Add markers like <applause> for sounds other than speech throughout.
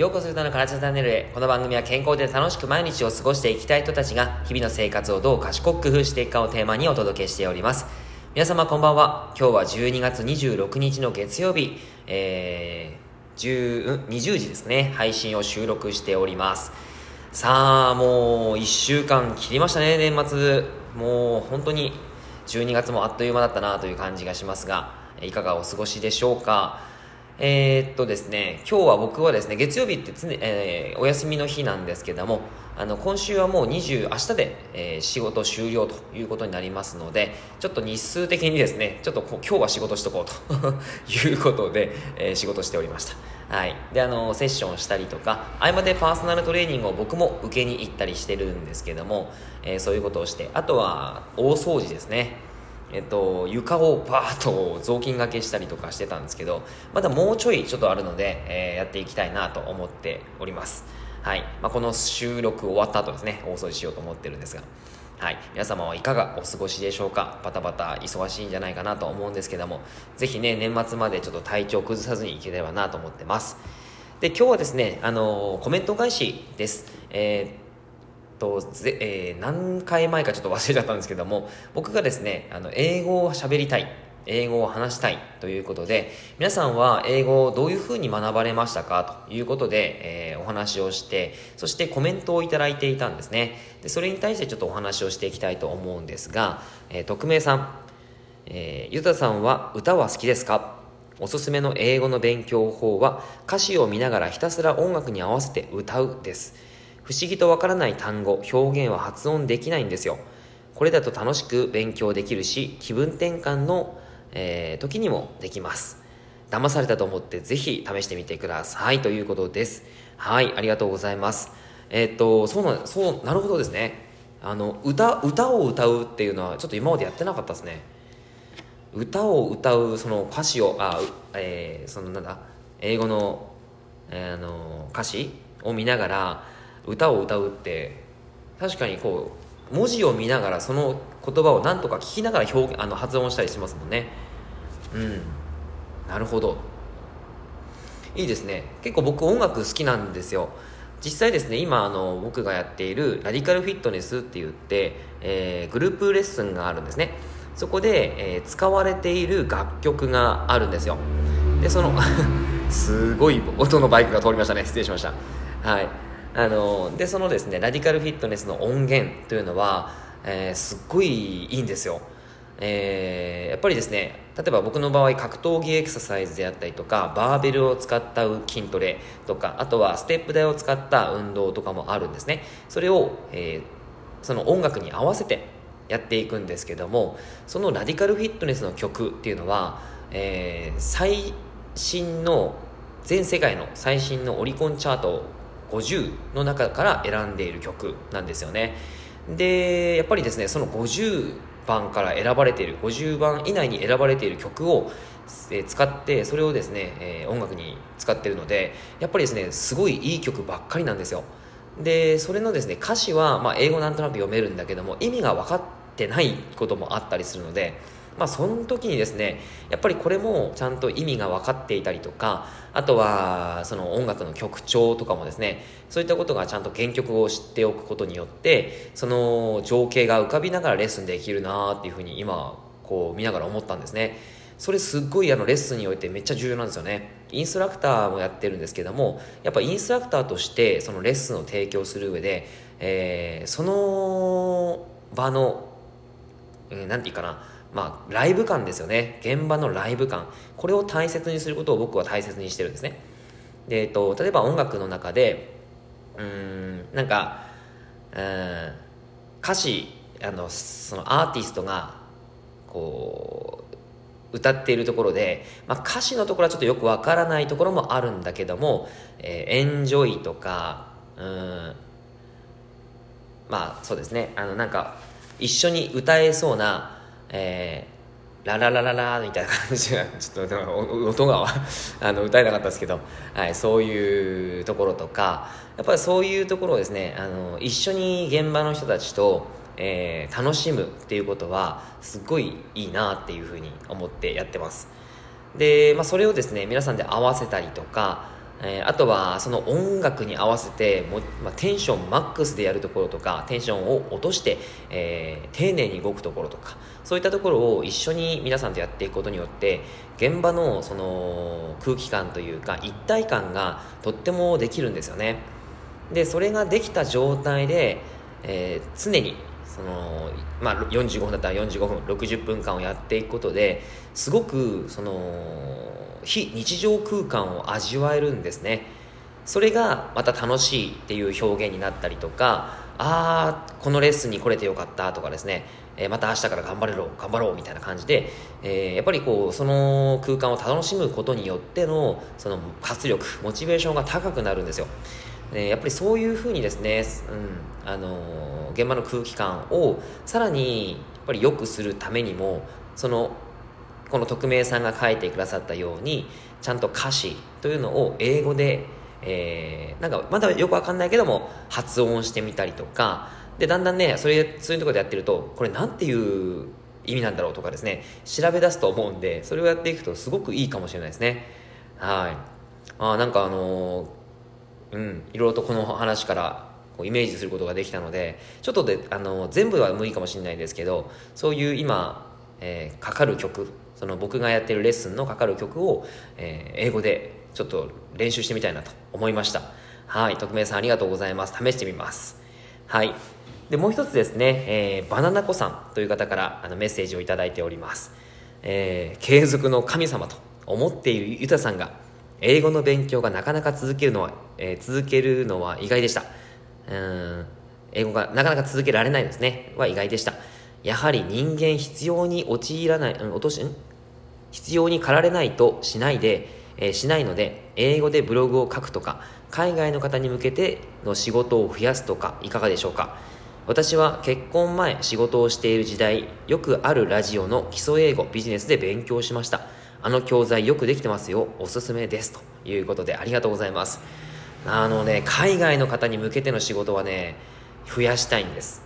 ようこそ歌のカラチャチャンネルへ。この番組は健康で楽しく毎日を過ごしていきたい人たちが日々の生活をどう賢く工夫していくかをテーマにお届けしております。皆様こんばんは。今日は12月26日の月曜日、えー、20時ですね。配信を収録しております。さあ、もう1週間切りましたね、年末。もう本当に12月もあっという間だったなという感じがしますが、いかがお過ごしでしょうか。えー、っとですね、今日は僕はですね、月曜日って常、えー、お休みの日なんですけども、あの、今週はもう20、明日で、えー、仕事終了ということになりますので、ちょっと日数的にですね、ちょっと今日は仕事しとこうと <laughs> いうことで、え、仕事しておりました。はい。で、あの、セッションしたりとか、合間でパーソナルトレーニングを僕も受けに行ったりしてるんですけども、え、そういうことをして、あとは大掃除ですね。えっと、床をバーッと雑巾がけしたりとかしてたんですけど、まだもうちょいちょっとあるので、えー、やっていきたいなと思っております。はい。まあ、この収録終わった後ですね、大掃除しようと思ってるんですが。はい。皆様はいかがお過ごしでしょうか？バタバタ忙しいんじゃないかなと思うんですけども、ぜひね、年末までちょっと体調崩さずにいければなと思ってます。で、今日はですね、あのー、コメント返しです。えーとぜ、えー、何回前かちょっと忘れちゃったんですけども僕がですねあの英語を喋りたい英語を話したいということで皆さんは英語をどういうふうに学ばれましたか？ということで、えー、お話をしてそしてコメントをいただいていたんですね。でそれに対してちょっとお話をしていきたいと思うんですが、えー、匿名さん、えー、ゆたさんは歌は好きですか？おすすめの英語の勉強法は歌詞を見ながらひたすら音楽に合わせて歌うです。不思議とわからない単語、表現は発音できないんですよ。これだと楽しく勉強できるし、気分転換の、えー、時にもできます。騙されたと思ってぜひ試してみてくださいということです。はい、ありがとうございます。えー、っと、そうな、そう、なるほどですね。あの、歌、歌を歌うっていうのはちょっと今までやってなかったですね。歌を歌う、その歌詞を、あ、えー、そのなんだ、英語の、えー、あの、歌詞を見ながら、歌を歌うって確かにこう文字を見ながらその言葉を何とか聞きながら表あの発音したりしますもんね。うん。なるほど。いいですね。結構僕音楽好きなんですよ。実際ですね今あの僕がやっているラディカルフィットネスって言って、えー、グループレッスンがあるんですね。そこで、えー、使われている楽曲があるんですよ。でその <laughs> すごい音のバイクが通りましたね。失礼しました。はい。あのでそのですねラディカルフィットネスの音源というのは、えー、すっごいいいんですよ、えー、やっぱりですね例えば僕の場合格闘技エクササイズであったりとかバーベルを使った筋トレとかあとはステップ台を使った運動とかもあるんですね。それを、えー、その音楽に合わせてやっていくんですけどもそのラディカルフィットネスの曲っていうのは、えー、最新の全世界の最新のオリコンチャート50の中から選んでいる曲なんですよね。でやっぱりですねその50番から選ばれている50番以内に選ばれている曲をえ使ってそれをですね、え、音楽に使ってるのでやっぱりですねすごいいい曲ばっかりなんですよ。でそれのですね歌詞は、まあ、英語なんとなく読めるんだけども意味が分かってないこともあったりするのでまあ、その時にですねやっぱりこれもちゃんと意味が分かっていたりとかあとはその音楽の曲調とかもですねそういったことがちゃんと原曲を知っておくことによってその情景が浮かびながらレッスンできるなっていうふうに今こう見ながら思ったんですね。それすっごいあのレッスンにおいてめっちゃ重要なんですよね。インストラクターもやってるんですけどもやっぱインストラクターとしてそのレッスンを提供する上で、えー、その場の何、えー、て言うかなまあ、ライブ感ですよね。現場のライブ感。これを大切にすることを僕は大切にしてるんですね。で、えっと、例えば音楽の中で、うん、なんか、うん、歌詞、あの、そのアーティストが、こう、歌っているところで、まあ、歌詞のところはちょっとよくわからないところもあるんだけども、えー、エンジョイとか、うん、まあそうですね、あのなんか一緒に歌えそうなえー、ラララララみたいな感じがちょっと音が <laughs> あの歌えなかったですけど、はい、そういうところとかやっぱりそういうところをですねあの一緒に現場の人たちと、えー、楽しむっていうことはすっごいいいなっていうふうに思ってやってます。で、まあ、それをですね皆さんで合わせたりとか、えー、あとはその音楽に合わせても、まあ、テンションマックスでやるところとかテンションを落として、えー、丁寧に動くところとかそういったところを一緒に皆さんとやっていくことによって現場のその空気感というか一体感がとってもできるんですよね。でそれができた状態で、えー、常にその、まあ、45分だったら45分60分間をやっていくことですごくその非日常空間を味わえるんですね。それがまた楽しいっていう表現になったりとかああこのレッスンに来れてよかったとかですね、えー、また明日から頑張れろ頑張ろうみたいな感じで、えー、やっぱりこうその空間を楽しむことによってのその活力モチベーションが高くなるんですよ。えやっぱりそういうふうにですね、うんあの現場の空気感をさらにやっぱり良くするためにもそのこの匿名さんが書いてくださったようにちゃんと歌詞というのを英語で、えー、なんかまだよくわかんないけども発音してみたりとかでだんだんねそれそういうところでやってるとこれなんていう意味なんだろうとかですね調べ出すと思うんでそれをやっていくとすごくいいかもしれないですね。はい。あなんかあのー、うんいろいろとこの話からこうイメージすることができたのでちょっとであの全部は無理かもしれないですけどそういう今、えー、かかる曲その僕がやってるレッスンのかかる曲を、えー、英語でちょっと練習してみたいなと思いました。はい。匿名さんありがとうございます。試してみます。はい。でもう一つですね、えー、バナナ子さんという方からあのメッセージを頂いております、えー、継続の神様と思っているユタさんが英語の勉強がなかなか続けるのは、えー、続けるのは意外でした。うん。英語がなかなか続けられないんですね。は意外でした。やはり人間必要に陥らない、うん、落とし、ん？必要に駆られないとしないで、えー、しないので英語でブログを書くとか海外の方に向けての仕事を増やすとかいかがでしょうか。私は結婚前仕事をしている時代よくあるラジオの基礎英語ビジネスで勉強しました。あの教材よくできてますよ。おすすめです。ということでありがとうございます。あのね海外の方に向けての仕事はね増やしたいんです。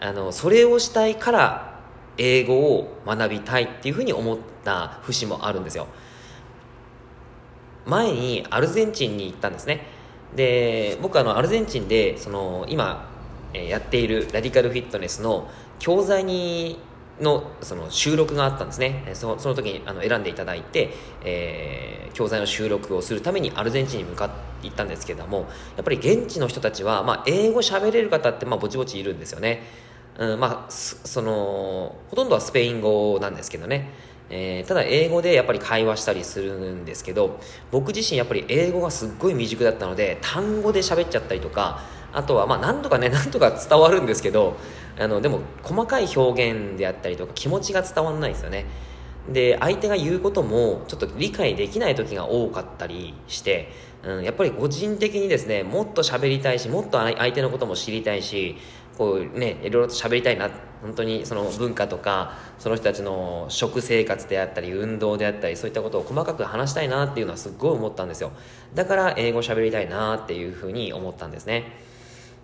あのそれをしたいから英語を学びたいっていうふうに思った節もあるんですよ。前にアルゼンチンに行ったんですね。で僕あのアルゼンチンでその今やっているラディカルフィットネスの教材にのその収録があったんですね。そのその時にあの選んでいただいて、えー、教材の収録をするためにアルゼンチンに向かって行ったんですけれどもやっぱり現地の人たちは、まあ、英語喋れる方ってまあぼちぼちいるんですよね。うん、まあ、その、ほとんどはスペイン語なんですけどね。えー、ただ英語でやっぱり会話したりするんですけど、僕自身やっぱり英語がすっごい未熟だったので、単語で喋っちゃったりとか、あとはまあ何とかね、<laughs> 何とか伝わるんですけど、あの、でも細かい表現であったりとか気持ちが伝わらないですよね。で、相手が言うこともちょっと理解できない時が多かったりして、うん、やっぱり個人的にですね、もっと喋りたいし、もっと相手のことも知りたいし、こうねいろいろと喋りたいな。本当にその文化とかその人たちの食生活であったり運動であったりそういったことを細かく話したいなっていうのはすっごい思ったんですよ。だから英語喋りたいなっていうふうに思ったんですね。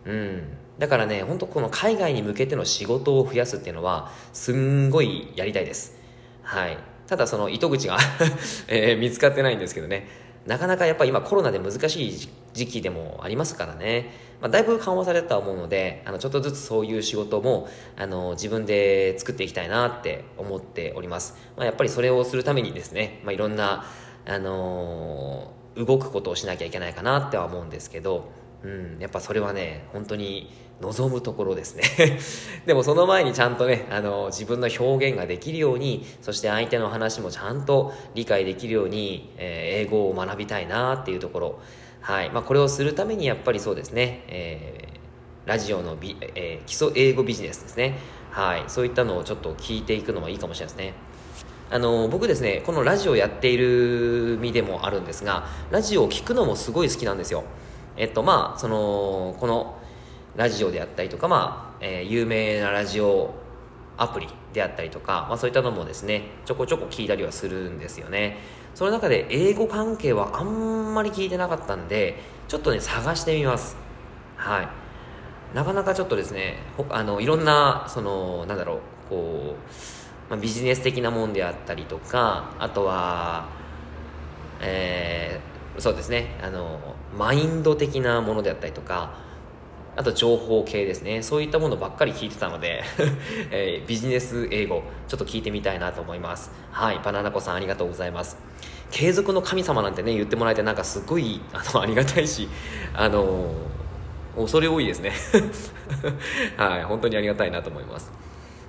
うん。だからね本当この海外に向けての仕事を増やすっていうのはすんごいやりたいです。はい。ただその糸口が <laughs> えー、見つかってないんですけどね。なかなかやっぱ今コロナで難しい時期でもありますからね、まあ、だいぶ緩和されたと思うのであのちょっとずつそういう仕事もあの自分で作っていきたいなって思っております、まあ、やっぱりそれをするためにですね、まあ、いろんな、あのー、動くことをしなきゃいけないかなっては思うんですけど、うん、やっぱそれはね本当に望むところですね <laughs> でもその前にちゃんとね、あの、自分の表現ができるように、そして相手の話もちゃんと理解できるように、えー、英語を学びたいなっていうところ。はい。まあ、これをするためにやっぱりそうですね、えー、ラジオのビ、えー、基礎英語ビジネスですね。はい。そういったのをちょっと聞いていくのもいいかもしれないですね。あの僕ですねこのラジオやっている身でもあるんですがラジオを聴くのもすごい好きなんですよえっとまあそのこのラジオであったりとか、まあえー、有名なラジオアプリであったりとか、まあ、そういったのもですねちょこちょこ聞いたりはするんですよね。その中で英語関係はあんまり聞いてなかったんでちょっとね探してみます。はい。なかなかちょっとですねあのいろんなそのなんだろうこう、まあ、ビジネス的なもんであったりとかあとはえーそうですねあのマインド的なものであったりとかあと情報系ですね。そういったものばっかり聞いてたので、<laughs> えー、ビジネス英語ちょっと聞いてみたいなと思います。はい。バナナ子さんありがとうございます。継続の神様なんてね言ってもらえてなんかすごいあの <laughs> ありがたいしあの恐れ多いですね。<laughs> はい。本当にありがたいなと思います。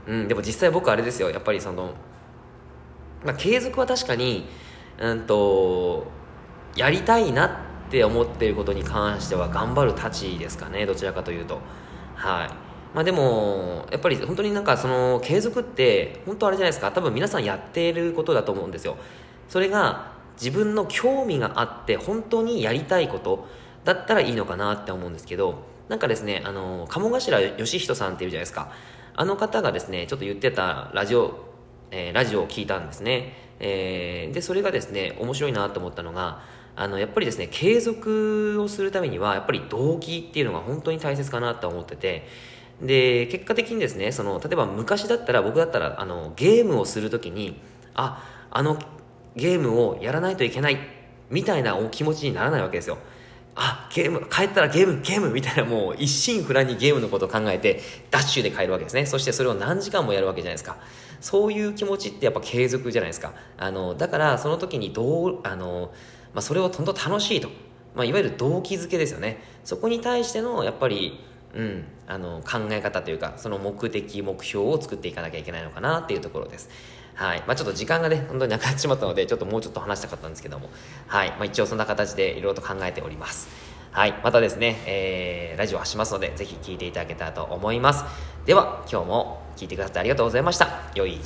うん。でも実際僕あれですよ。やっぱりそのまあ、継続は確かにうんとやりたいなっって思ってることに関しては頑張るたちですかねどちらかというと。はい。まあでもやっぱり本当になんかその継続って本当あれじゃないですか。多分皆さんやっていることだと思うんですよ。それが自分の興味があって本当にやりたいことだったらいいのかなって思うんですけどなんかですねあの鴨頭義人さんっていうじゃないですか。あの方がですねちょっと言ってたラジオ、えー、ラジオを聞いたんですね、えー、でそれがですね面白いなと思ったのがあのやっぱりですね継続をするためにはやっぱり動機っていうのが本当に大切かなと思ってて。で結果的にですねその例えば昔だったら僕だったらあのゲームをするときにああのゲームをやらないといけないみたいなお気持ちにならないわけですよ。あゲーム帰ったらゲームゲームみたいなもう一心不乱にゲームのことを考えてダッシュで帰るわけですね。そしてそれを何時間もやるわけじゃないですか。そういう気持ちってやっぱ継続じゃないですか。あのだからその時にどうあのまあ、それを本当楽しいと、まあ、いわゆる動機づけですよね。そこに対してのやっぱり、うん、あの考え方というかその目的目標を作っていかなきゃいけないのかなっていうところです。はい。まあ、ちょっと時間がね本当になくなってしまったのでちょっともうちょっと話したかったんですけども。はい、まあ、一応そんな形でいろいろと考えております。はい。またですね、えー、ラジオ発しますので、ぜひ聴いていただけたらと思います。では、今日も聴いてくださってありがとうございました。良い